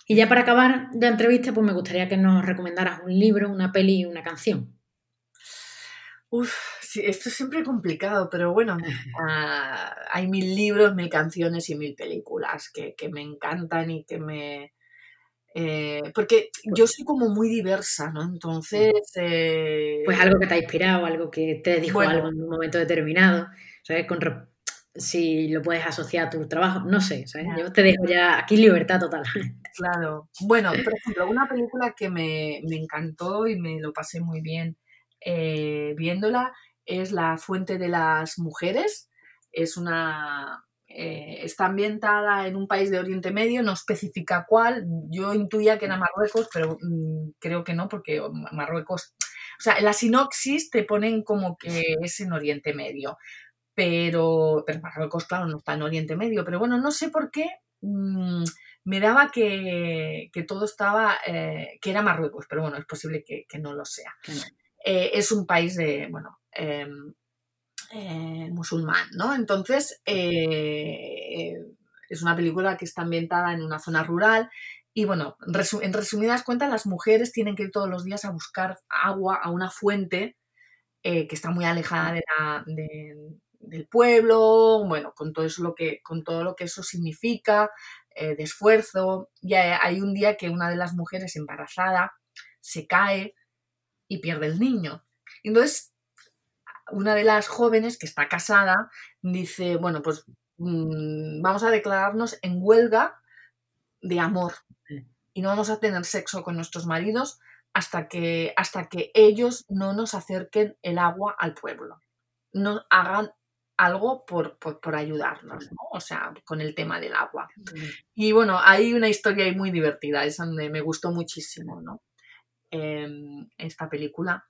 Y ya para acabar la entrevista, pues me gustaría que nos recomendaras un libro, una peli y una canción. Uf, sí, esto es siempre complicado, pero bueno, ah, hay mil libros, mil canciones y mil películas que, me encantan y que me... Eh, porque yo soy como muy diversa, ¿no? Entonces... Eh, pues algo que te ha inspirado, algo que te dijo algo en un momento determinado, ¿sabes? Con, si lo puedes asociar a tu trabajo, no sé, yo te dejo ya aquí libertad total. Claro. Bueno, por ejemplo, una película que me, encantó y me lo pasé muy bien eh, viéndola es La Fuente de las Mujeres. Es una. Eh, está ambientada en un país de Oriente Medio, no especifica cuál. Yo intuía que era Marruecos, pero mm, creo que no, porque Marruecos. O sea, en la sinopsis te ponen como que es en Oriente Medio pero, pero Marruecos, claro, no está en Oriente Medio, pero bueno, no sé por qué mm, me daba que, todo estaba, eh, que era Marruecos, pero bueno, es posible que, no lo sea. Eh, es un país de, bueno, eh, musulmán, ¿no? Entonces, es una película que está ambientada en una zona rural y bueno, en resumidas cuentas, las mujeres tienen que ir todos los días a buscar agua a una fuente que está muy alejada de la, del pueblo, bueno, con todo eso lo que, con todo lo que eso significa, eh, de esfuerzo. Y hay un día que una de las mujeres embarazada se cae y pierde el niño. Entonces, una de las jóvenes que está casada dice, bueno, pues mm, vamos a declararnos en huelga de amor y no vamos a tener sexo con nuestros maridos hasta que, hasta que ellos no nos acerquen el agua al pueblo, no hagan algo por, ayudarnos, ¿no? O sea, con el tema del agua. Y bueno, hay una historia ahí muy divertida, esa me, me gustó muchísimo, ¿no? Em, esta película.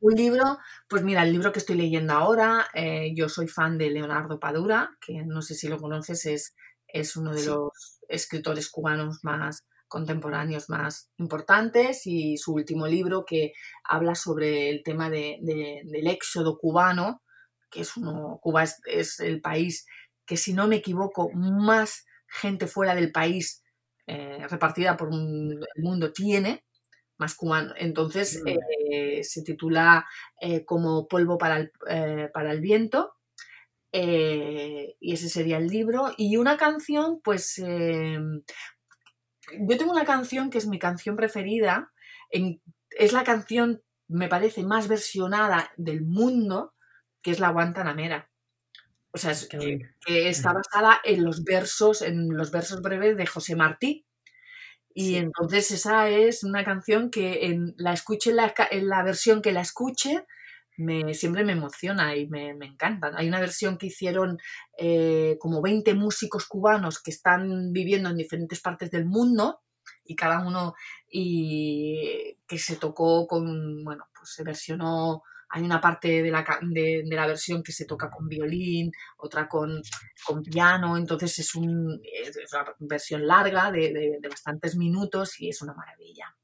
Un libro, pues mira, el libro que estoy leyendo ahora, eh, yo soy fan de Leonardo Padura, que no sé si lo conoces, es, es uno de los escritores cubanos más contemporáneos más importantes y su último libro que habla sobre el tema de, del éxodo cubano, que es uno, Cuba es, el país que, si no me equivoco, más gente fuera del país eh, repartida por el mundo tiene, más cubano. Entonces eh, se titula eh, como Polvo para el, para el viento. y ese sería el libro. Y una canción, pues yo tengo una canción que es mi canción preferida. es la canción, me parece, más versionada del mundo que es la Guantanamera. O sea, que, está basada en los versos, en los versos breves de José Martí. Y entonces esa es una canción que en, la escuche en la, versión que la escuche, me, siempre me emociona y me, me encanta. Hay una versión que hicieron eh, como 20 músicos cubanos que están viviendo en diferentes partes del mundo y cada uno y que se tocó con, bueno, pues se versionó hay una parte de la, de, la, versión que se toca con violín, otra con, con piano, entonces es, un, es una versión larga de, de, bastantes minutos y es una maravilla.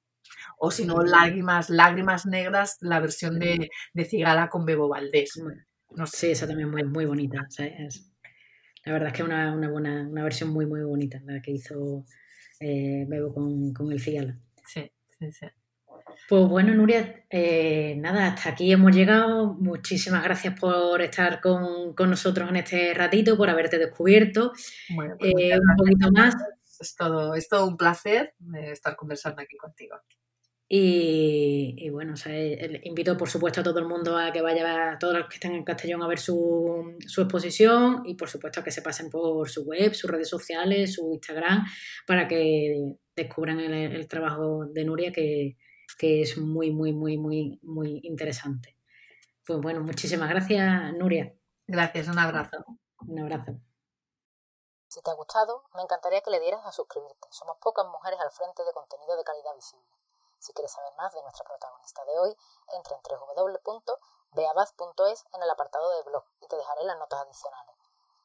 O si no, lágrimas, lágrimas negras, la versión de, de Cigala con Bebo Valdés. No sé. Sí, esa también es muy, muy bonita. la verdad es que es una, una, buena, una versión muy, muy bonita la que hizo eh, Bebo con, con el Cigala. Sí, sí, sí. Pues bueno, Nuria, eh, nada, hasta aquí hemos llegado. Muchísimas gracias por estar con, nosotros en este ratito, por haberte descubierto. Bueno, pues eh, un poquito más. Es todo, es todo un placer eh, estar conversando aquí contigo. Y, bueno, invito por supuesto a todo el mundo a que vaya, a todos los que estén en Castellón a ver su, exposición y por supuesto a que se pasen por su web, sus redes sociales, su Instagram, para que descubran el trabajo de Nuria que, que es muy, muy, muy, muy, muy interesante. Pues bueno, muchísimas gracias, Nuria. Gracias, un abrazo. Un abrazo. Si te ha gustado, me encantaría que le dieras a suscribirte. Somos pocas mujeres al frente de contenido de calidad visible. Si quieres saber más de nuestra protagonista de hoy, entra en www.beabaz.es en el apartado de blog y te dejaré las notas adicionales.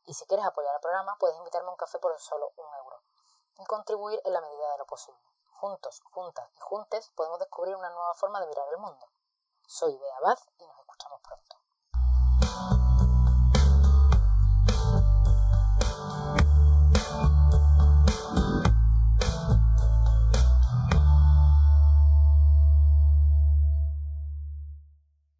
Y si quieres apoyar el programa, puedes invitarme a un café por solo un euro y contribuir en la medida de lo posible. Juntos, juntas y juntes podemos descubrir una nueva forma de mirar el mundo. Soy Bea Baz y nos escuchamos pronto.